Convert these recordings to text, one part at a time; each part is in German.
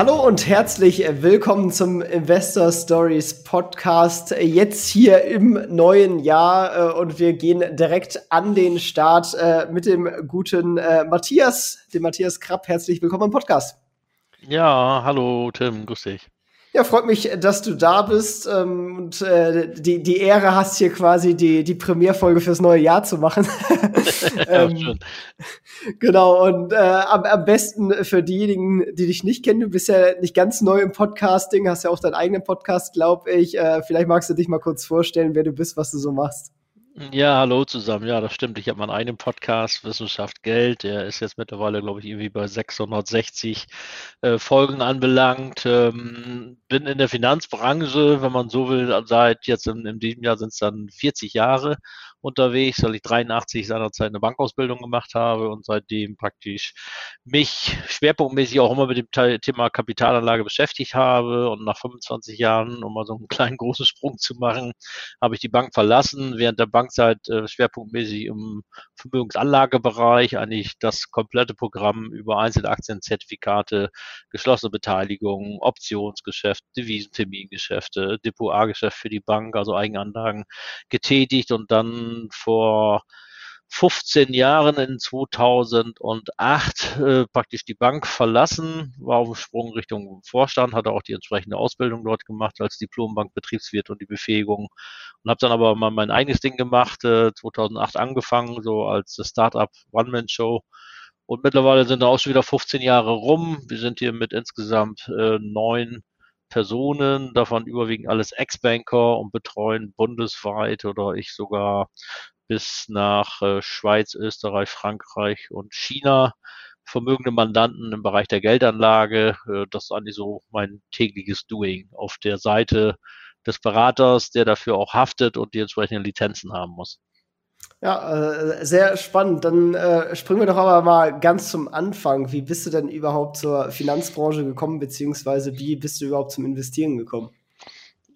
Hallo und herzlich willkommen zum Investor Stories Podcast. Jetzt hier im neuen Jahr äh, und wir gehen direkt an den Start äh, mit dem guten äh, Matthias, dem Matthias Krapp. Herzlich willkommen im Podcast. Ja, hallo Tim, grüß dich. Ja, freut mich, dass du da bist ähm, und äh, die, die Ehre hast, hier quasi die, die Premierfolge fürs neue Jahr zu machen. ähm, genau, und äh, am, am besten für diejenigen, die dich nicht kennen, du bist ja nicht ganz neu im Podcasting, hast ja auch deinen eigenen Podcast, glaube ich. Äh, vielleicht magst du dich mal kurz vorstellen, wer du bist, was du so machst. Ja, hallo zusammen. Ja, das stimmt. Ich habe meinen eigenen Podcast, Wissenschaft Geld. Der ist jetzt mittlerweile, glaube ich, irgendwie bei 660 äh, Folgen anbelangt. Ähm, bin in der Finanzbranche, wenn man so will, seit jetzt in, in diesem Jahr sind es dann 40 Jahre unterwegs, weil ich 83 seinerzeit eine Bankausbildung gemacht habe und seitdem praktisch mich schwerpunktmäßig auch immer mit dem Thema Kapitalanlage beschäftigt habe. Und nach 25 Jahren, um mal so einen kleinen großen Sprung zu machen, habe ich die Bank verlassen. Während der Bankzeit äh, schwerpunktmäßig im Vermögensanlagebereich eigentlich das komplette Programm über Einzelaktien, Zertifikate, geschlossene Beteiligung, Optionsgeschäft, Devisentermingeschäfte, Depot A-Geschäft für die Bank, also Eigenanlagen getätigt und dann vor 15 Jahren in 2008 äh, praktisch die Bank verlassen, war auf dem Sprung Richtung Vorstand, hatte auch die entsprechende Ausbildung dort gemacht als Diplombank Betriebswirt und die Befähigung und habe dann aber mal mein eigenes Ding gemacht, äh, 2008 angefangen, so als Startup One-Man-Show und mittlerweile sind da auch schon wieder 15 Jahre rum. Wir sind hier mit insgesamt äh, neun Personen, davon überwiegend alles Ex-Banker und betreuen bundesweit oder ich sogar bis nach äh, Schweiz, Österreich, Frankreich und China vermögende Mandanten im Bereich der Geldanlage. Äh, das ist eigentlich so mein tägliches Doing auf der Seite des Beraters, der dafür auch haftet und die entsprechenden Lizenzen haben muss. Ja, äh, sehr spannend. Dann äh, springen wir doch aber mal ganz zum Anfang. Wie bist du denn überhaupt zur Finanzbranche gekommen, beziehungsweise wie bist du überhaupt zum Investieren gekommen?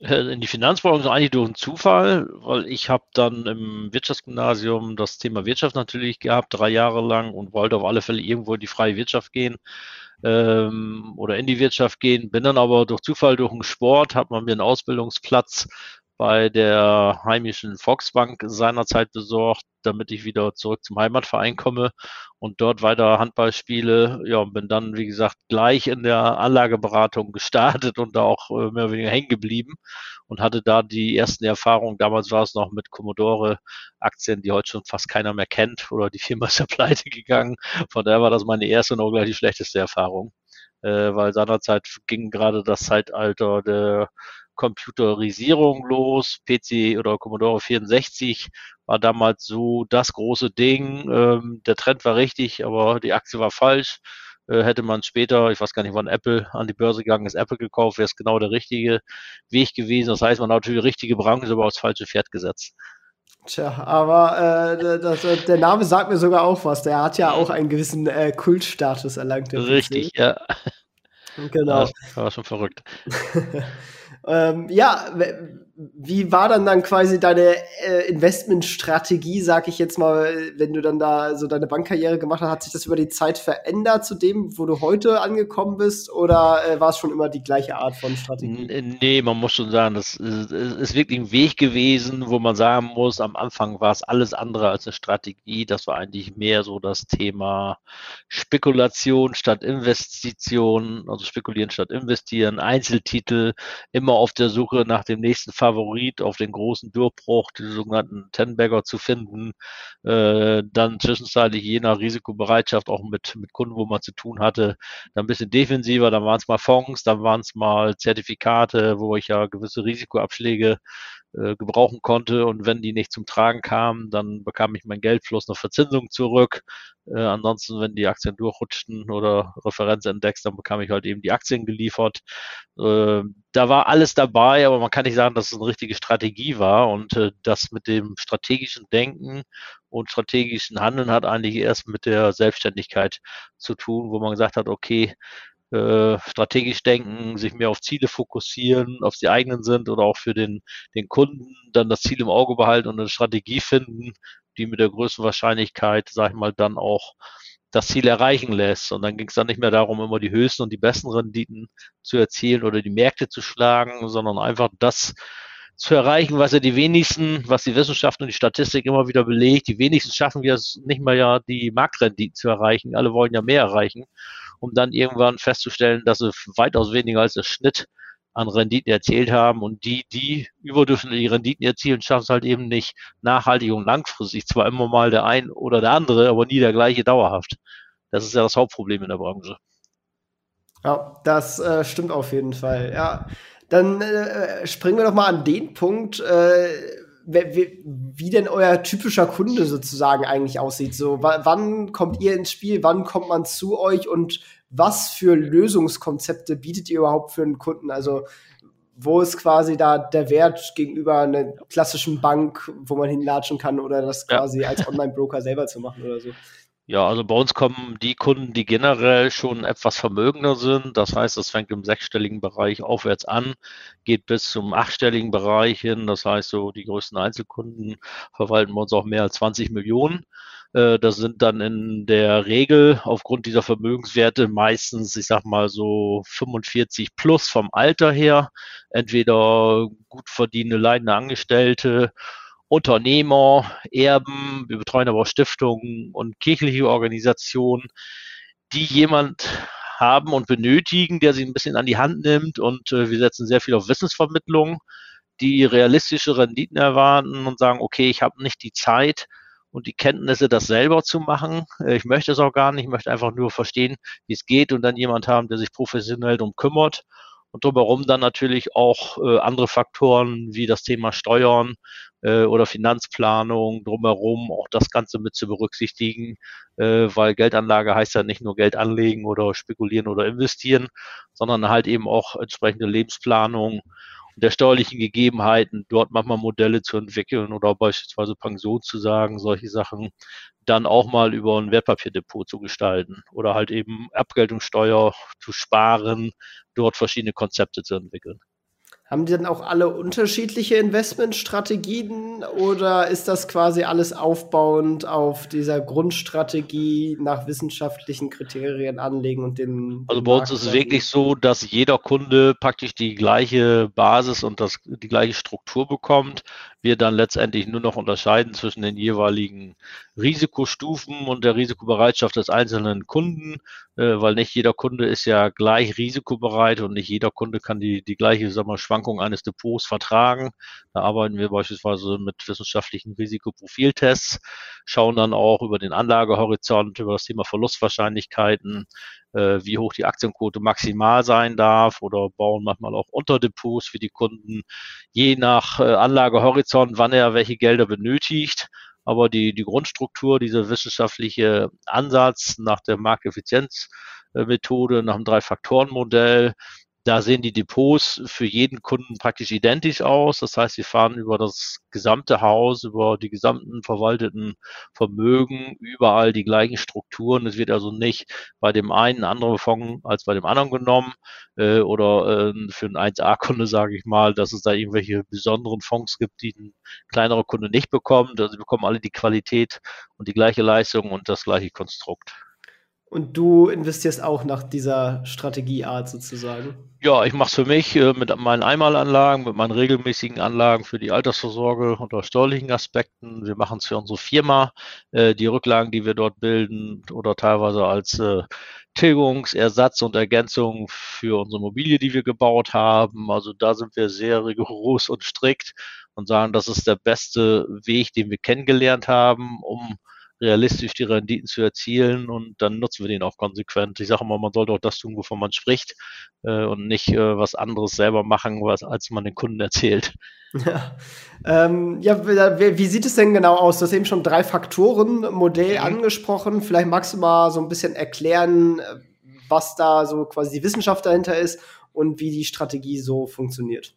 Äh, in die Finanzbranche eigentlich durch einen Zufall, weil ich habe dann im Wirtschaftsgymnasium das Thema Wirtschaft natürlich gehabt, drei Jahre lang und wollte auf alle Fälle irgendwo in die freie Wirtschaft gehen ähm, oder in die Wirtschaft gehen. Bin dann aber durch Zufall, durch einen Sport, hat man mir einen Ausbildungsplatz bei der heimischen Volksbank seinerzeit besorgt, damit ich wieder zurück zum Heimatverein komme und dort weiter Handball spiele. Ja, und bin dann, wie gesagt, gleich in der Anlageberatung gestartet und da auch äh, mehr oder weniger hängen geblieben und hatte da die ersten Erfahrungen. Damals war es noch mit Commodore Aktien, die heute schon fast keiner mehr kennt oder die Firma ist ja pleite gegangen. Von daher war das meine erste und auch gleich die schlechteste Erfahrung, äh, weil seinerzeit ging gerade das Zeitalter der Computerisierung los. PC oder Commodore 64 war damals so das große Ding. Ähm, der Trend war richtig, aber die Aktie war falsch. Äh, hätte man später, ich weiß gar nicht, wann Apple an die Börse gegangen ist, Apple gekauft, wäre es genau der richtige Weg gewesen. Das heißt, man hat natürlich die richtige Branche, aber aufs falsche Pferd gesetzt. Tja, aber äh, das, der Name sagt mir sogar auch was. Der hat ja auch einen gewissen äh, Kultstatus erlangt. Richtig, ja. Genau. Das war schon verrückt. ähm, ja, wie war dann dann quasi deine äh, Investmentstrategie, sag ich jetzt mal, wenn du dann da so deine Bankkarriere gemacht hast, hat sich das über die Zeit verändert zu dem, wo du heute angekommen bist? Oder äh, war es schon immer die gleiche Art von Strategie? Nee, man muss schon sagen, das ist, ist wirklich ein Weg gewesen, wo man sagen muss, am Anfang war es alles andere als eine Strategie, das war eigentlich mehr so das Thema Spekulation statt Investition, also spekulieren statt investieren, Einzeltitel, immer auf der Suche nach dem nächsten Favorit auf den großen Durchbruch, die sogenannten Tenbagger zu finden. Äh, dann zwischenzeitlich je nach Risikobereitschaft auch mit, mit Kunden, wo man zu tun hatte, dann ein bisschen defensiver. Dann waren es mal Fonds, dann waren es mal Zertifikate, wo ich ja gewisse Risikoabschläge äh, gebrauchen konnte. Und wenn die nicht zum Tragen kamen, dann bekam ich mein Geldfluss eine Verzinsung zurück. Äh, ansonsten, wenn die Aktien durchrutschten oder Referenzindex, dann bekam ich halt eben die Aktien geliefert. Äh, da war alles dabei, aber man kann nicht sagen, dass es eine richtige Strategie war. Und äh, das mit dem strategischen Denken und strategischen Handeln hat eigentlich erst mit der Selbstständigkeit zu tun, wo man gesagt hat, okay, äh, strategisch denken, sich mehr auf Ziele fokussieren, auf die eigenen sind oder auch für den, den Kunden dann das Ziel im Auge behalten und eine Strategie finden, die mit der größten Wahrscheinlichkeit, sag ich mal, dann auch das Ziel erreichen lässt. Und dann ging es dann nicht mehr darum, immer die höchsten und die besten Renditen zu erzielen oder die Märkte zu schlagen, sondern einfach das zu erreichen, was ja die wenigsten, was die Wissenschaft und die Statistik immer wieder belegt, die wenigsten schaffen wir es nicht mal ja, die Marktrenditen zu erreichen. Alle wollen ja mehr erreichen, um dann irgendwann festzustellen, dass sie weitaus weniger als der Schnitt an Renditen erzielt haben und die, die überdurchschnittliche Renditen erzielen, schaffen es halt eben nicht nachhaltig und langfristig. Zwar immer mal der ein oder der andere, aber nie der gleiche dauerhaft. Das ist ja das Hauptproblem in der Branche. Ja, das äh, stimmt auf jeden Fall. Ja, dann äh, springen wir doch mal an den Punkt, äh, wie, wie, denn euer typischer Kunde sozusagen eigentlich aussieht. So, wann kommt ihr ins Spiel? Wann kommt man zu euch? Und was für Lösungskonzepte bietet ihr überhaupt für einen Kunden? Also wo ist quasi da der Wert gegenüber einer klassischen Bank, wo man hinlatschen kann oder das quasi ja. als Online-Broker selber zu machen oder so? Ja, also bei uns kommen die Kunden, die generell schon etwas vermögender sind. Das heißt, es fängt im sechsstelligen Bereich aufwärts an, geht bis zum achtstelligen Bereich hin. Das heißt, so die größten Einzelkunden verwalten bei uns auch mehr als 20 Millionen. Äh, das sind dann in der Regel aufgrund dieser Vermögenswerte meistens, ich sag mal so 45 plus vom Alter her. Entweder gut verdienende, leidende Angestellte Unternehmer, Erben, wir betreuen aber auch Stiftungen und kirchliche Organisationen, die jemand haben und benötigen, der sie ein bisschen an die Hand nimmt. Und äh, wir setzen sehr viel auf Wissensvermittlung, die realistische Renditen erwarten und sagen, okay, ich habe nicht die Zeit und die Kenntnisse, das selber zu machen. Äh, ich möchte es auch gar nicht, ich möchte einfach nur verstehen, wie es geht und dann jemand haben, der sich professionell darum kümmert und drumherum dann natürlich auch äh, andere Faktoren wie das Thema Steuern äh, oder Finanzplanung drumherum, auch das Ganze mit zu berücksichtigen, äh, weil Geldanlage heißt ja nicht nur Geld anlegen oder spekulieren oder investieren, sondern halt eben auch entsprechende Lebensplanung der steuerlichen Gegebenheiten, dort manchmal Modelle zu entwickeln oder beispielsweise Pension zu sagen, solche Sachen dann auch mal über ein Wertpapierdepot zu gestalten oder halt eben Abgeltungssteuer zu sparen, dort verschiedene Konzepte zu entwickeln. Haben die dann auch alle unterschiedliche Investmentstrategien oder ist das quasi alles aufbauend auf dieser Grundstrategie nach wissenschaftlichen Kriterien anlegen und den? Also bei uns ist es wirklich so, dass jeder Kunde praktisch die gleiche Basis und das, die gleiche Struktur bekommt. Wir dann letztendlich nur noch unterscheiden zwischen den jeweiligen Risikostufen und der Risikobereitschaft des einzelnen Kunden, äh, weil nicht jeder Kunde ist ja gleich risikobereit und nicht jeder Kunde kann die, die gleiche sagen wir, Schwankung eines Depots vertragen. Da arbeiten wir beispielsweise mit wissenschaftlichen Risikoprofiltests, schauen dann auch über den Anlagehorizont, über das Thema Verlustwahrscheinlichkeiten, äh, wie hoch die Aktienquote maximal sein darf oder bauen manchmal auch Unterdepots für die Kunden, je nach äh, Anlagehorizont, wann er welche Gelder benötigt. Aber die, die Grundstruktur, dieser wissenschaftliche Ansatz nach der Markteffizienzmethode, nach dem Drei-Faktoren-Modell, da sehen die Depots für jeden Kunden praktisch identisch aus. Das heißt, sie fahren über das gesamte Haus, über die gesamten verwalteten Vermögen, überall die gleichen Strukturen. Es wird also nicht bei dem einen andere Fonds als bei dem anderen genommen äh, oder äh, für einen 1A-Kunde, sage ich mal, dass es da irgendwelche besonderen Fonds gibt, die ein kleinerer Kunde nicht bekommt. Also sie bekommen alle die Qualität und die gleiche Leistung und das gleiche Konstrukt. Und du investierst auch nach dieser Strategieart sozusagen? Ja, ich mache es für mich äh, mit meinen Einmalanlagen, mit meinen regelmäßigen Anlagen für die Altersvorsorge unter steuerlichen Aspekten. Wir machen es für unsere Firma. Äh, die Rücklagen, die wir dort bilden oder teilweise als äh, Tilgungsersatz und Ergänzung für unsere Immobilie, die wir gebaut haben. Also da sind wir sehr rigoros und strikt und sagen, das ist der beste Weg, den wir kennengelernt haben, um realistisch die Renditen zu erzielen und dann nutzen wir den auch konsequent. Ich sage immer, man sollte auch das tun, wovon man spricht äh, und nicht äh, was anderes selber machen, was, als man den Kunden erzählt. Ja, ähm, ja wie, wie, sieht es denn genau aus? Du hast eben schon drei Faktoren-Modell mhm. angesprochen. Vielleicht magst du mal so ein bisschen erklären, was da so quasi die Wissenschaft dahinter ist und wie die Strategie so funktioniert.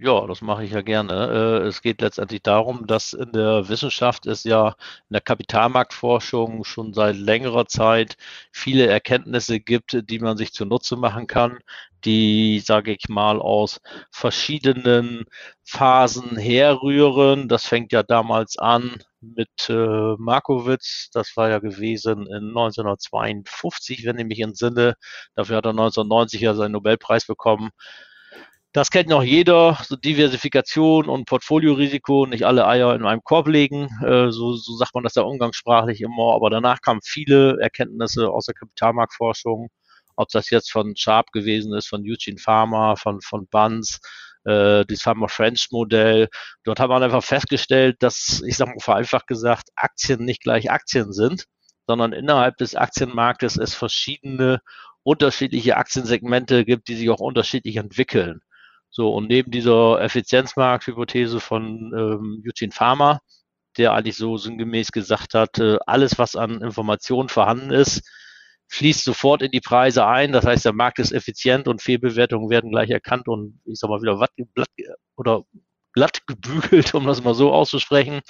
Ja, das mache ich ja gerne. Äh, es geht letztendlich darum, dass in der Wissenschaft es ja in der Kapitalmarktforschung schon seit längerer Zeit viele Erkenntnisse gibt, die man sich zunutze machen kann, die, sage ich mal, aus verschiedenen Phasen herrühren. Das fängt ja damals an mit äh, Markowitz. Das war ja gewesen in 1952, wenn ich mich entsinne. Dafür hat er 1990 ja seinen Nobelpreis bekommen. Das kennt noch jeder, so Diversifikation und Portfoliorisiko, nicht alle Eier in einem Korb legen, äh, so, so sagt man das ja umgangssprachlich immer, aber danach kamen viele Erkenntnisse aus der Kapitalmarktforschung, ob das jetzt von Sharp gewesen ist, von Eugene Pharma, von, von Bunz, äh, das Pharma French Modell. Dort hat man einfach festgestellt, dass, ich sage mal vereinfacht gesagt, Aktien nicht gleich Aktien sind, sondern innerhalb des Aktienmarktes es verschiedene unterschiedliche Aktiensegmente gibt, die sich auch unterschiedlich entwickeln. So, und neben dieser Effizienzmarkthypothese von ähm, Eugene Pharma, der eigentlich so sinngemäß gesagt hat, äh, alles, was an Informationen vorhanden ist, fließt sofort in die Preise ein. Das heißt, der Markt ist effizient und Fehlbewertungen werden gleich erkannt und ich sag mal wieder watt, blatt, oder glatt gebügelt, um das mal so auszusprechen,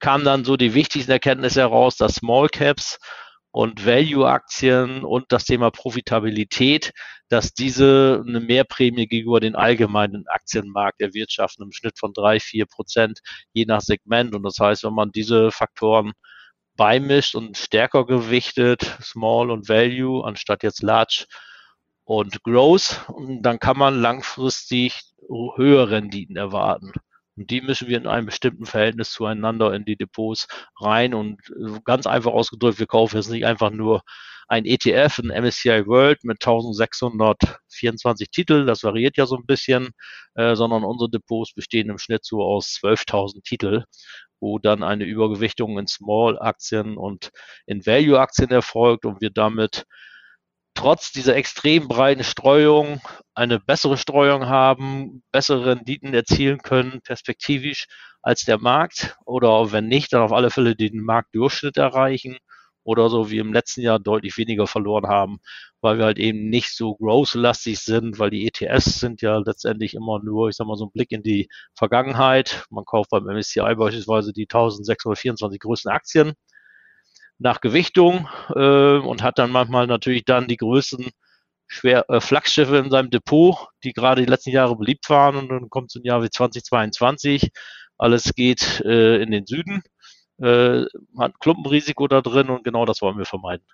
kam dann so die wichtigsten Erkenntnisse heraus, dass Small Caps und Value-Aktien und das Thema Profitabilität, dass diese eine Mehrprämie gegenüber den allgemeinen Aktienmarkt erwirtschaften im Schnitt von drei, vier Prozent je nach Segment. Und das heißt, wenn man diese Faktoren beimischt und stärker gewichtet, Small und Value, anstatt jetzt Large und Growth, dann kann man langfristig höhere Renditen erwarten. Und die müssen wir in einem bestimmten Verhältnis zueinander in die Depots rein. Und äh, ganz einfach ausgedrückt, wir kaufen jetzt nicht einfach nur ein ETF, ein MSCI World mit 1624 Titel, das variiert ja so ein bisschen, äh, sondern unsere Depots bestehen im Schnitt so aus 12.000 Titel, wo dann eine Übergewichtung in Small-Aktien und in Value-Aktien erfolgt und wir damit trotz dieser extrem breiten Streuung eine bessere Streuung haben, bessere Renditen erzielen können, perspektivisch als der Markt oder wenn nicht, dann auf alle Fälle den Marktdurchschnitt erreichen oder so wie im letzten Jahr deutlich weniger verloren haben, weil wir halt eben nicht so growth-lastig sind, weil die ETS sind ja letztendlich immer nur, ich sag mal, so ein Blick in die Vergangenheit. Man kauft beim MSCI beispielsweise die 1624 größten Aktien nach Gewichtung äh, und hat dann manchmal natürlich dann die größten schwer, äh, Flagschiffe in seinem Depot, die gerade die letzten Jahre beliebt waren und dann kommt so ein Jahr wie 2022, alles geht äh, in den Süden, äh, hat Klumpenrisiko da drin und genau das wollen wir vermeiden.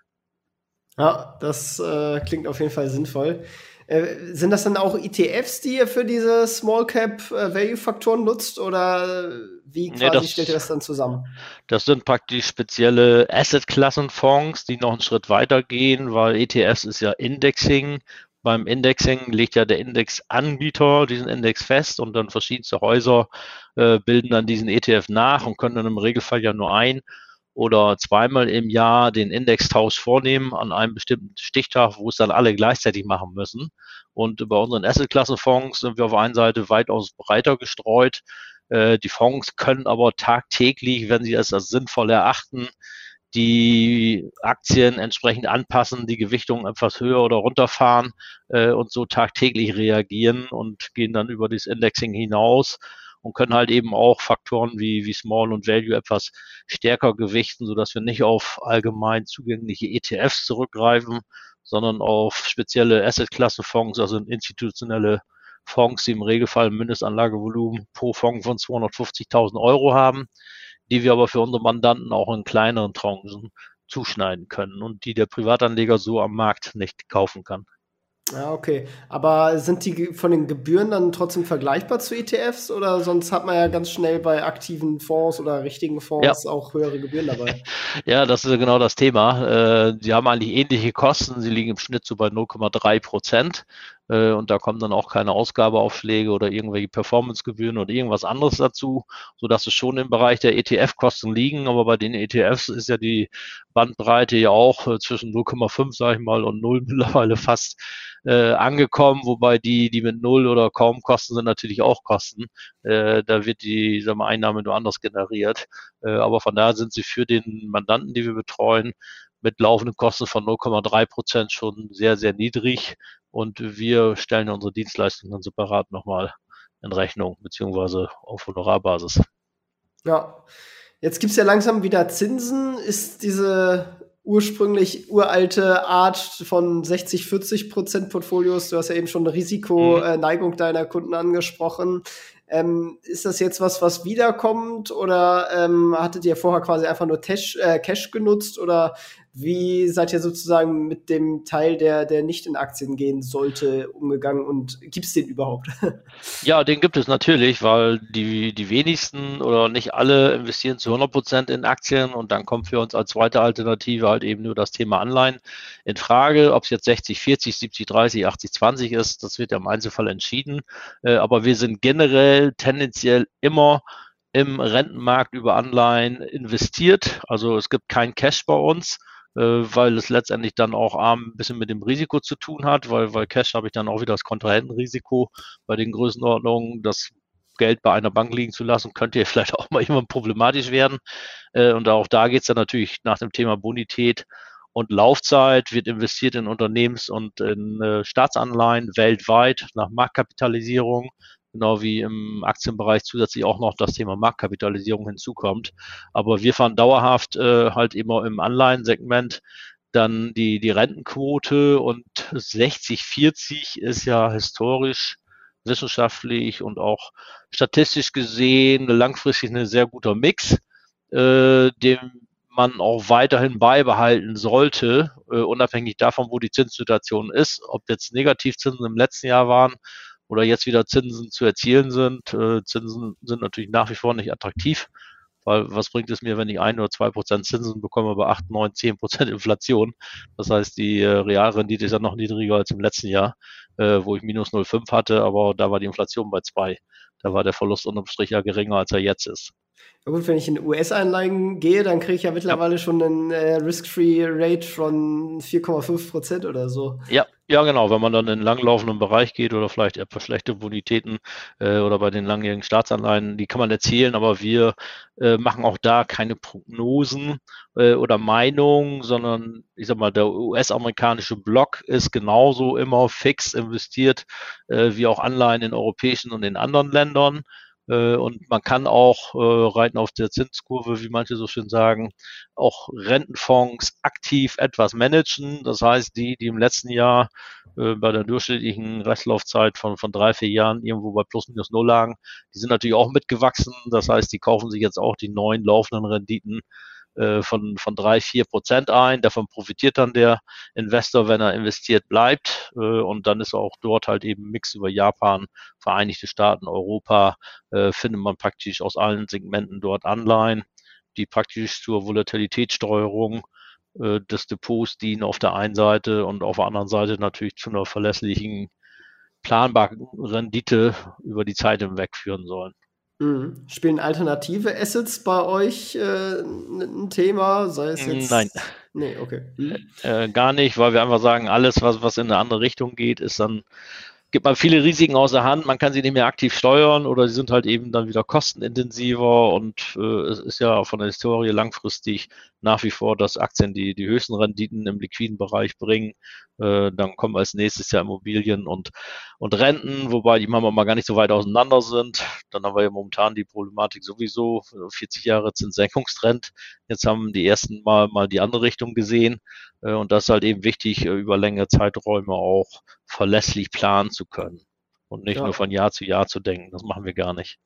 Ja, das äh, klingt auf jeden Fall sinnvoll. Äh, sind das dann auch ETFs, die ihr für diese Small Cap äh, Value Faktoren nutzt oder wie quasi nee, das, stellt ihr das dann zusammen? Das sind praktisch spezielle Asset-Klassen-Fonds, die noch einen Schritt weiter gehen, weil ETFs ist ja Indexing. Beim Indexing legt ja der Indexanbieter diesen Index fest und dann verschiedenste Häuser äh, bilden dann diesen ETF nach und können dann im Regelfall ja nur ein oder zweimal im Jahr den Indextausch vornehmen an einem bestimmten Stichtag, wo es dann alle gleichzeitig machen müssen. Und bei unseren Asset-Klasse-Fonds sind wir auf der einen Seite weitaus breiter gestreut. Äh, die Fonds können aber tagtäglich, wenn sie es als sinnvoll erachten, die Aktien entsprechend anpassen, die Gewichtung etwas höher oder runterfahren äh, und so tagtäglich reagieren und gehen dann über das Indexing hinaus und können halt eben auch Faktoren wie, wie Small und Value etwas stärker gewichten, sodass wir nicht auf allgemein zugängliche ETFs zurückgreifen, sondern auf spezielle Asset-Klasse-Fonds, also institutionelle Fonds, die im Regelfall ein Mindestanlagevolumen pro Fonds von 250.000 Euro haben, die wir aber für unsere Mandanten auch in kleineren Tranchen zuschneiden können und die der Privatanleger so am Markt nicht kaufen kann. Ja, okay. Aber sind die von den Gebühren dann trotzdem vergleichbar zu ETFs oder sonst hat man ja ganz schnell bei aktiven Fonds oder richtigen Fonds ja. auch höhere Gebühren dabei? ja, das ist genau das Thema. Äh, die haben eigentlich ähnliche Kosten. Sie liegen im Schnitt so bei 0,3 Prozent. Äh, und da kommen dann auch keine Ausgabeaufschläge oder irgendwelche Performancegebühren oder irgendwas anderes dazu, so dass es schon im Bereich der ETF-Kosten liegen. Aber bei den ETFs ist ja die Bandbreite ja auch äh, zwischen 0,5, sage ich mal, und 0 mittlerweile fast äh, angekommen, wobei die, die mit null oder kaum Kosten sind, natürlich auch Kosten. Äh, da wird die sagen wir, Einnahme nur anders generiert. Äh, aber von daher sind sie für den Mandanten, die wir betreuen, mit laufenden Kosten von 0,3 Prozent schon sehr, sehr niedrig. Und wir stellen unsere Dienstleistungen dann separat nochmal in Rechnung, beziehungsweise auf Honorarbasis. Ja, jetzt gibt es ja langsam wieder Zinsen. Ist diese ursprünglich uralte Art von 60, 40 Prozent Portfolios, du hast ja eben schon eine Risikoneigung mhm. deiner Kunden angesprochen, ähm, ist das jetzt was, was wiederkommt oder ähm, hattet ihr vorher quasi einfach nur Cash, äh, Cash genutzt oder wie seid ihr sozusagen mit dem Teil, der, der nicht in Aktien gehen sollte, umgegangen und gibt es den überhaupt? Ja, den gibt es natürlich, weil die, die wenigsten oder nicht alle investieren zu 100 Prozent in Aktien und dann kommt für uns als zweite Alternative halt eben nur das Thema Anleihen in Frage. Ob es jetzt 60, 40, 70, 30, 80, 20 ist, das wird ja im Einzelfall entschieden. Äh, aber wir sind generell tendenziell immer im Rentenmarkt über Anleihen investiert. Also es gibt kein Cash bei uns weil es letztendlich dann auch ein bisschen mit dem Risiko zu tun hat, weil, weil Cash habe ich dann auch wieder das Kontrahentenrisiko bei den Größenordnungen, das Geld bei einer Bank liegen zu lassen, könnte ja vielleicht auch mal irgendwann problematisch werden. Äh, und auch da geht es dann natürlich nach dem Thema Bonität und Laufzeit, wird investiert in Unternehmens- und in äh, Staatsanleihen weltweit nach Marktkapitalisierung genau wie im Aktienbereich zusätzlich auch noch das Thema Marktkapitalisierung hinzukommt. Aber wir fahren dauerhaft äh, halt immer im Anleihensegment dann die, die Rentenquote und 60-40 ist ja historisch, wissenschaftlich und auch statistisch gesehen langfristig ein sehr guter Mix, äh, dem man auch weiterhin beibehalten sollte, äh, unabhängig davon, wo die Zinssituation ist, ob jetzt Negativzinsen im letzten Jahr waren oder jetzt wieder Zinsen zu erzielen sind. Äh, Zinsen sind natürlich nach wie vor nicht attraktiv, weil was bringt es mir, wenn ich ein oder zwei Prozent Zinsen bekomme bei acht, neun, zehn Prozent Inflation? Das heißt, die äh, Realrendite ist ja noch niedriger als im letzten Jahr, äh, wo ich minus 0,5 hatte, aber da war die Inflation bei zwei. Da war der Verlust unterm Strich ja geringer, als er jetzt ist. Na gut, wenn ich in US-Einlagen gehe, dann kriege ich ja mittlerweile ja. schon einen äh, Risk-Free-Rate von 4,5 Prozent oder so. Ja, ja, genau. Wenn man dann in den langlaufenden Bereich geht oder vielleicht etwas schlechte Bonitäten äh, oder bei den langjährigen Staatsanleihen, die kann man erzielen, aber wir äh, machen auch da keine Prognosen äh, oder Meinungen, sondern ich sag mal, der US-amerikanische Block ist genauso immer fix investiert äh, wie auch Anleihen in europäischen und in anderen Ländern. Äh, und man kann auch äh, reiten auf der Zinskurve, wie manche so schön sagen, auch Rentenfonds aktiv etwas managen. Das heißt, die, die im letzten Jahr äh, bei der durchschnittlichen Restlaufzeit von, von drei, vier Jahren irgendwo bei plus minus null lagen, die sind natürlich auch mitgewachsen. Das heißt, die kaufen sich jetzt auch die neuen laufenden Renditen äh, von, von drei, vier Prozent ein. Davon profitiert dann der Investor, wenn er investiert bleibt. Äh, und dann ist auch dort halt eben Mix über Japan, Vereinigte Staaten, Europa, äh, findet man praktisch aus allen Segmenten dort Anleihen, die praktisch zur Volatilitätssteuerung des Depots dienen auf der einen Seite und auf der anderen Seite natürlich zu einer verlässlichen planbaren Rendite über die Zeit hinweg führen sollen. Mhm. Spielen alternative Assets bei euch äh, ein Thema? Sei es jetzt. Nein. Nee, okay. Mhm. Äh, gar nicht, weil wir einfach sagen, alles, was, was in eine andere Richtung geht, ist dann gibt man viele Risiken außer Hand, man kann sie nicht mehr aktiv steuern oder sie sind halt eben dann wieder kostenintensiver und äh, es ist ja von der Historie langfristig nach wie vor, dass Aktien die, die höchsten Renditen im liquiden Bereich bringen. Äh, dann kommen als nächstes ja Immobilien und, und Renten, wobei die manchmal mal gar nicht so weit auseinander sind. Dann haben wir ja momentan die Problematik sowieso, 40 Jahre Zinssenkungstrend. Jetzt haben die ersten Mal mal die andere Richtung gesehen. Äh, und das ist halt eben wichtig, äh, über längere Zeiträume auch verlässlich planen zu können und nicht ja. nur von Jahr zu Jahr zu denken. Das machen wir gar nicht.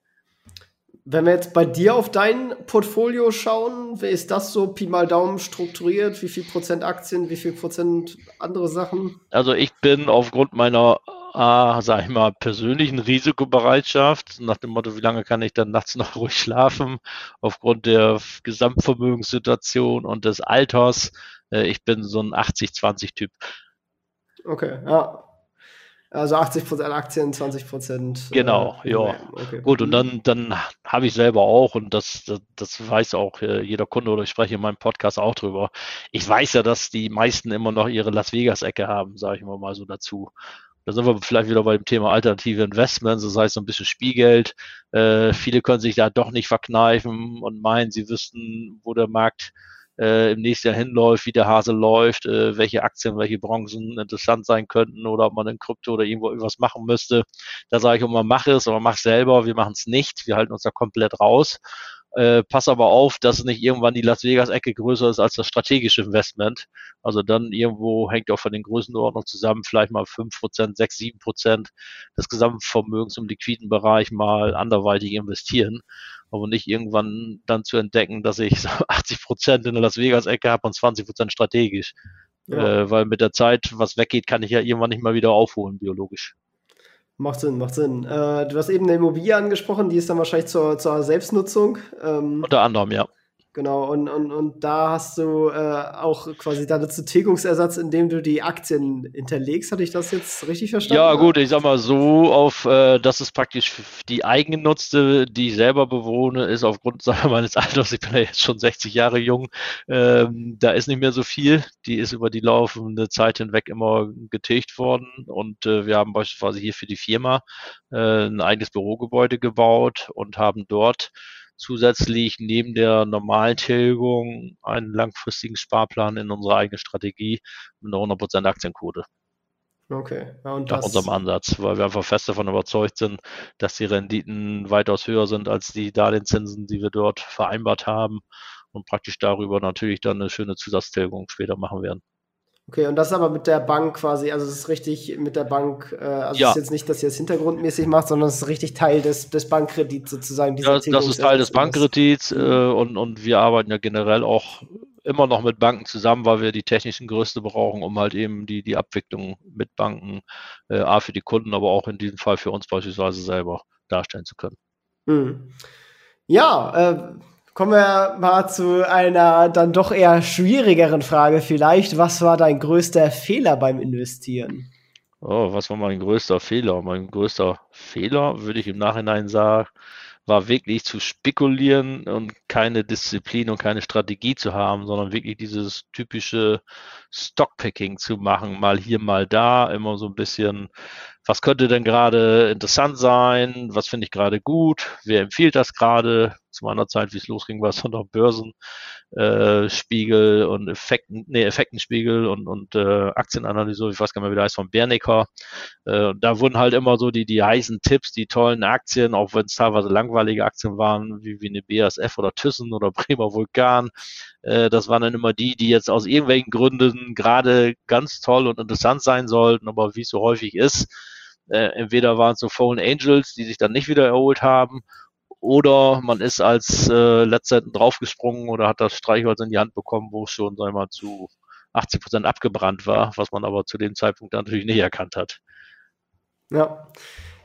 Wenn wir jetzt bei dir auf dein Portfolio schauen, wie ist das so Pi mal Daumen strukturiert? Wie viel Prozent Aktien, wie viel Prozent andere Sachen? Also ich bin aufgrund meiner, äh, sag ich mal, persönlichen Risikobereitschaft, nach dem Motto, wie lange kann ich dann nachts noch ruhig schlafen, aufgrund der Gesamtvermögenssituation und des Alters, äh, ich bin so ein 80-20-Typ. Okay, ja. Also 80% Aktien, 20%. Genau, äh, ja. Okay. Gut, und dann, dann habe ich selber auch, und das, das, das weiß auch äh, jeder Kunde oder ich spreche in meinem Podcast auch drüber. Ich weiß ja, dass die meisten immer noch ihre Las Vegas-Ecke haben, sage ich immer mal so dazu. Da sind wir vielleicht wieder bei dem Thema alternative Investments, das heißt so ein bisschen Spielgeld. Äh, viele können sich da doch nicht verkneifen und meinen, sie wüssten, wo der Markt äh, im nächsten Jahr hinläuft, wie der Hase läuft, äh, welche Aktien, welche Branchen interessant sein könnten oder ob man in Krypto oder irgendwo irgendwas machen müsste. Da sage ich immer, mach es, aber mach selber. Wir machen es nicht. Wir halten uns da komplett raus. Äh, pass aber auf, dass nicht irgendwann die Las Vegas-Ecke größer ist als das strategische Investment. Also dann irgendwo hängt auch von den Größenordnungen zusammen, vielleicht mal 5%, 6, 7% des Gesamtvermögens im liquiden Bereich mal anderweitig investieren aber nicht irgendwann dann zu entdecken, dass ich so 80 Prozent in der Las Vegas-Ecke habe und 20 Prozent strategisch. Ja. Äh, weil mit der Zeit, was weggeht, kann ich ja irgendwann nicht mal wieder aufholen, biologisch. Macht Sinn, macht Sinn. Äh, du hast eben eine Immobilie angesprochen, die ist dann wahrscheinlich zur, zur Selbstnutzung. Ähm, Unter anderem, ja. Genau, und, und, und da hast du äh, auch quasi deine Tilgungsersatz, indem du die Aktien hinterlegst. Hatte ich das jetzt richtig verstanden? Ja, gut, ich sag mal so, auf, äh, das ist praktisch die eigengenutzte, die ich selber bewohne, ist aufgrund meines Alters, ich bin ja jetzt schon 60 Jahre jung, ähm, da ist nicht mehr so viel. Die ist über die laufende Zeit hinweg immer getilgt worden und äh, wir haben beispielsweise hier für die Firma äh, ein eigenes Bürogebäude gebaut und haben dort zusätzlich neben der normalen Tilgung einen langfristigen Sparplan in unsere eigene Strategie mit einer 100% Aktienquote. Okay. Ja, und Nach unserem Ansatz, weil wir einfach fest davon überzeugt sind, dass die Renditen weitaus höher sind als die Darlehenszinsen, die wir dort vereinbart haben und praktisch darüber natürlich dann eine schöne Zusatztilgung später machen werden. Okay, und das ist aber mit der Bank quasi, also es ist richtig mit der Bank, äh, also ja. es ist jetzt nicht, dass ihr es hintergrundmäßig macht, sondern es ist richtig Teil des, des Bankkredits sozusagen. Ja, das ist Teil des Bankkredits äh, und, und wir arbeiten ja generell auch immer noch mit Banken zusammen, weil wir die technischen Größe brauchen, um halt eben die, die Abwicklung mit Banken, äh, A für die Kunden, aber auch in diesem Fall für uns beispielsweise selber darstellen zu können. Hm. Ja, äh, Kommen wir mal zu einer dann doch eher schwierigeren Frage vielleicht. Was war dein größter Fehler beim Investieren? Oh, was war mein größter Fehler? Mein größter Fehler, würde ich im Nachhinein sagen, war wirklich zu spekulieren und keine Disziplin und keine Strategie zu haben, sondern wirklich dieses typische Stockpicking zu machen, mal hier, mal da, immer so ein bisschen, was könnte denn gerade interessant sein, was finde ich gerade gut, wer empfiehlt das gerade, zu meiner Zeit, wie es losging, war es noch Börsenspiegel äh, und Effekten, nee, Effektenspiegel und, und äh, Aktienanalyse, ich weiß gar nicht mehr, wie der heißt, von Bernecker. Äh, da wurden halt immer so die, die heißen Tipps, die tollen Aktien, auch wenn es teilweise langweilige Aktien waren, wie, wie eine BASF oder Thyssen oder Bremer Vulkan. Äh, das waren dann immer die, die jetzt aus irgendwelchen Gründen gerade ganz toll und interessant sein sollten, aber wie es so häufig ist, äh, entweder waren es so Fallen Angels, die sich dann nicht wieder erholt haben, oder man ist als äh, letztendlich draufgesprungen oder hat das Streichholz in die Hand bekommen, wo es schon, sagen wir mal, zu 80 Prozent abgebrannt war, was man aber zu dem Zeitpunkt natürlich nicht erkannt hat. Ja.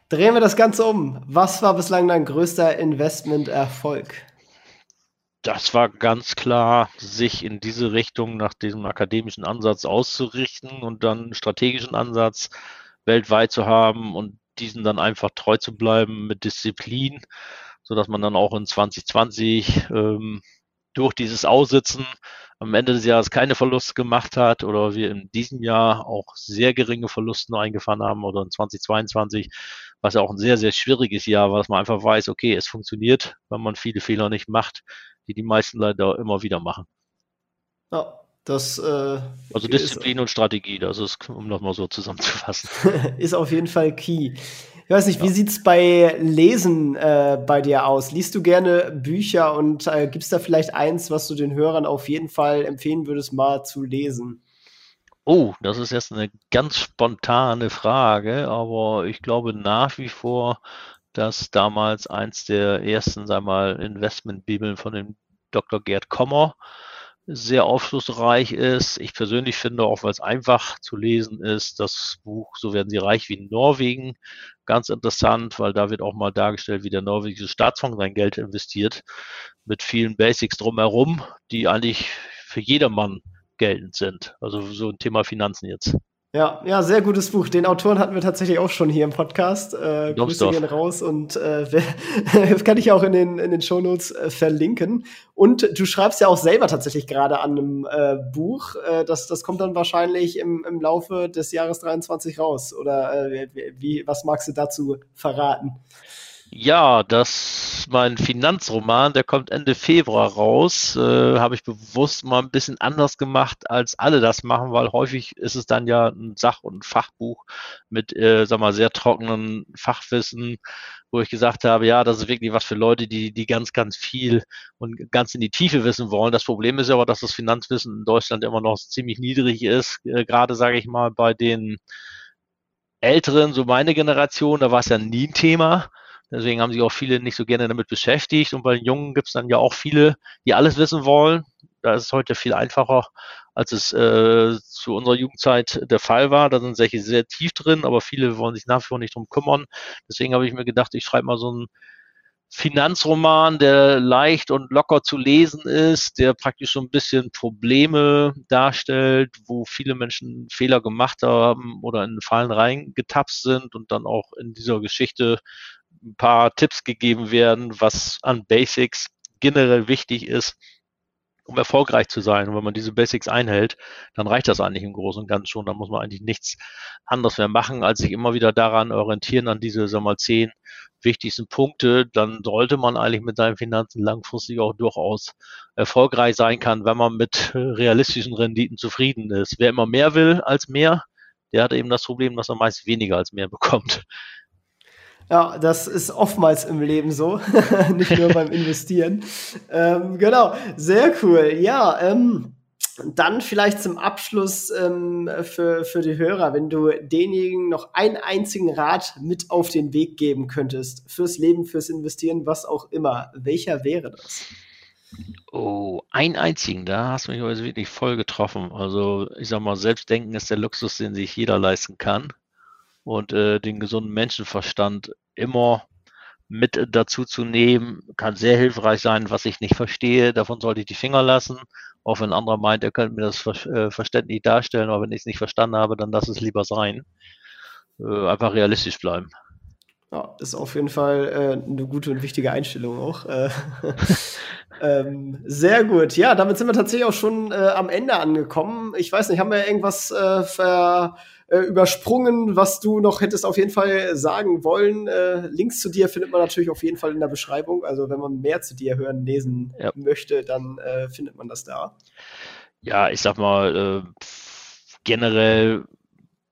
Drehen wir das Ganze um. Was war bislang dein größter Investmenterfolg? Das war ganz klar, sich in diese Richtung nach diesem akademischen Ansatz auszurichten und dann einen strategischen Ansatz weltweit zu haben und diesen dann einfach treu zu bleiben mit Disziplin so dass man dann auch in 2020 ähm, durch dieses Aussitzen am Ende des Jahres keine Verluste gemacht hat oder wir in diesem Jahr auch sehr geringe Verluste nur eingefahren haben oder in 2022, was ja auch ein sehr, sehr schwieriges Jahr war, dass man einfach weiß, okay, es funktioniert, wenn man viele Fehler nicht macht, die die meisten leider immer wieder machen. Ja, das, äh, also Disziplin ist, und Strategie, das ist, um das mal so zusammenzufassen. ist auf jeden Fall key. Ich weiß nicht, ja. wie sieht's bei Lesen äh, bei dir aus? Liest du gerne Bücher und äh, gibt's da vielleicht eins, was du den Hörern auf jeden Fall empfehlen würdest, mal zu lesen? Oh, das ist jetzt eine ganz spontane Frage, aber ich glaube nach wie vor, dass damals eins der ersten, sag mal, Investmentbibeln von dem Dr. Gerd Kommer sehr aufschlussreich ist. Ich persönlich finde auch, weil es einfach zu lesen ist, das Buch So werden sie reich wie in Norwegen ganz interessant, weil da wird auch mal dargestellt, wie der norwegische Staatsfonds sein Geld investiert, mit vielen Basics drumherum, die eigentlich für jedermann geltend sind. Also so ein Thema Finanzen jetzt. Ja, ja, sehr gutes Buch. Den Autoren hatten wir tatsächlich auch schon hier im Podcast. Äh, Grüße gehen raus und äh, kann ich auch in den, in den Shownotes äh, verlinken. Und du schreibst ja auch selber tatsächlich gerade an einem äh, Buch. Äh, das, das kommt dann wahrscheinlich im, im Laufe des Jahres 23 raus. Oder äh, wie, was magst du dazu verraten? Ja, das mein Finanzroman, der kommt Ende Februar raus. Äh, Habe ich bewusst mal ein bisschen anders gemacht, als alle das machen, weil häufig ist es dann ja ein Sach- und Fachbuch mit, äh, sag mal, sehr trockenen Fachwissen, wo ich gesagt habe, ja, das ist wirklich was für Leute, die, die ganz, ganz viel und ganz in die Tiefe wissen wollen. Das Problem ist aber, dass das Finanzwissen in Deutschland immer noch ziemlich niedrig ist. Äh, Gerade, sage ich mal, bei den Älteren, so meine Generation, da war es ja nie ein Thema. Deswegen haben sich auch viele nicht so gerne damit beschäftigt. Und bei den Jungen gibt es dann ja auch viele, die alles wissen wollen. Da ist es heute viel einfacher, als es äh, zu unserer Jugendzeit der Fall war. Da sind solche sehr tief drin, aber viele wollen sich nach wie vor nicht drum kümmern. Deswegen habe ich mir gedacht, ich schreibe mal so einen Finanzroman, der leicht und locker zu lesen ist, der praktisch so ein bisschen Probleme darstellt, wo viele Menschen Fehler gemacht haben oder in Fallen reingetapst sind und dann auch in dieser Geschichte ein paar Tipps gegeben werden, was an Basics generell wichtig ist, um erfolgreich zu sein. Und wenn man diese Basics einhält, dann reicht das eigentlich im Großen und Ganzen schon. Dann muss man eigentlich nichts anderes mehr machen, als sich immer wieder daran orientieren, an diese, sagen wir mal, zehn wichtigsten Punkte. Dann sollte man eigentlich mit seinen Finanzen langfristig auch durchaus erfolgreich sein kann, wenn man mit realistischen Renditen zufrieden ist. Wer immer mehr will als mehr, der hat eben das Problem, dass er meist weniger als mehr bekommt. Ja, das ist oftmals im Leben so, nicht nur beim Investieren. Ähm, genau, sehr cool. Ja, ähm, dann vielleicht zum Abschluss ähm, für, für die Hörer, wenn du denjenigen noch einen einzigen Rat mit auf den Weg geben könntest, fürs Leben, fürs Investieren, was auch immer, welcher wäre das? Oh, einen einzigen, da hast du mich heute wirklich voll getroffen. Also ich sag mal, Selbstdenken ist der Luxus, den sich jeder leisten kann und äh, den gesunden Menschenverstand immer mit dazu zu nehmen, kann sehr hilfreich sein. Was ich nicht verstehe, davon sollte ich die Finger lassen. Auch wenn ein anderer meint, er könnte mir das ver äh, verständlich darstellen, aber wenn ich es nicht verstanden habe, dann lass es lieber sein. Äh, einfach realistisch bleiben. Ja, ist auf jeden Fall äh, eine gute und wichtige Einstellung auch. Äh, ähm, sehr gut. Ja, damit sind wir tatsächlich auch schon äh, am Ende angekommen. Ich weiß nicht, haben wir irgendwas äh, ver äh, übersprungen, was du noch hättest auf jeden Fall sagen wollen. Äh, Links zu dir findet man natürlich auf jeden Fall in der Beschreibung. Also wenn man mehr zu dir hören, lesen ja. möchte, dann äh, findet man das da. Ja, ich sag mal, äh, generell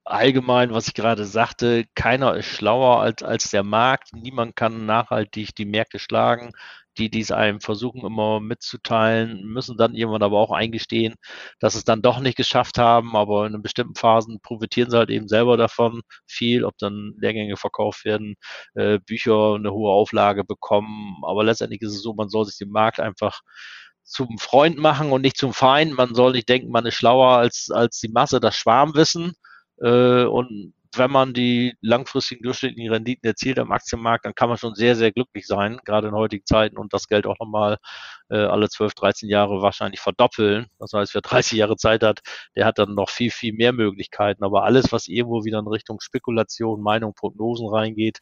allgemein, was ich gerade sagte, keiner ist schlauer als, als der Markt. Niemand kann nachhaltig die Märkte schlagen die dies einem versuchen immer mitzuteilen, müssen dann irgendwann aber auch eingestehen, dass es dann doch nicht geschafft haben, aber in bestimmten Phasen profitieren sie halt eben selber davon viel, ob dann Lehrgänge verkauft werden, äh, Bücher eine hohe Auflage bekommen, aber letztendlich ist es so, man soll sich den Markt einfach zum Freund machen und nicht zum Feind. Man soll nicht denken, man ist schlauer als, als die Masse, das Schwarmwissen. Äh, und wenn man die langfristigen durchschnittlichen Renditen erzielt am Aktienmarkt, dann kann man schon sehr, sehr glücklich sein, gerade in heutigen Zeiten und das Geld auch nochmal äh, alle 12, 13 Jahre wahrscheinlich verdoppeln. Das heißt, wer 30 Jahre Zeit hat, der hat dann noch viel, viel mehr Möglichkeiten. Aber alles, was irgendwo wieder in Richtung Spekulation, Meinung, Prognosen reingeht,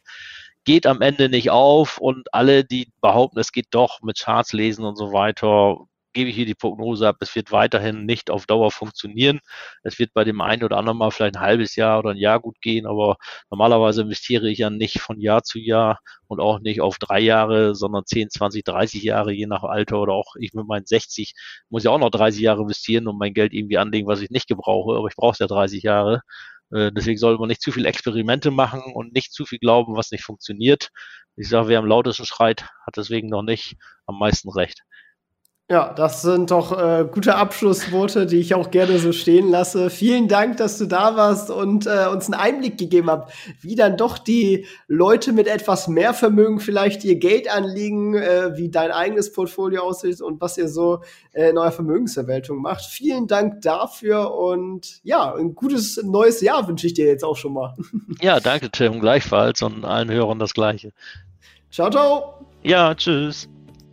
geht am Ende nicht auf und alle, die behaupten, es geht doch mit Charts lesen und so weiter, gebe ich hier die Prognose ab, es wird weiterhin nicht auf Dauer funktionieren. Es wird bei dem einen oder anderen mal vielleicht ein halbes Jahr oder ein Jahr gut gehen, aber normalerweise investiere ich ja nicht von Jahr zu Jahr und auch nicht auf drei Jahre, sondern 10, 20, 30 Jahre, je nach Alter oder auch ich mit meinen 60 muss ja auch noch 30 Jahre investieren und mein Geld irgendwie anlegen, was ich nicht gebrauche, aber ich brauche es ja 30 Jahre. Äh, deswegen sollte man nicht zu viel Experimente machen und nicht zu viel glauben, was nicht funktioniert. Ich sage, wer am lautesten schreit, hat deswegen noch nicht am meisten recht. Ja, das sind doch äh, gute Abschlussworte, die ich auch gerne so stehen lasse. Vielen Dank, dass du da warst und äh, uns einen Einblick gegeben hast, wie dann doch die Leute mit etwas mehr Vermögen vielleicht ihr Geld anlegen, äh, wie dein eigenes Portfolio aussieht und was ihr so äh, in eurer Vermögensverwaltung macht. Vielen Dank dafür und ja, ein gutes neues Jahr wünsche ich dir jetzt auch schon mal. Ja, danke Tim, gleichfalls und allen Hörern das Gleiche. Ciao, ciao. Ja, tschüss.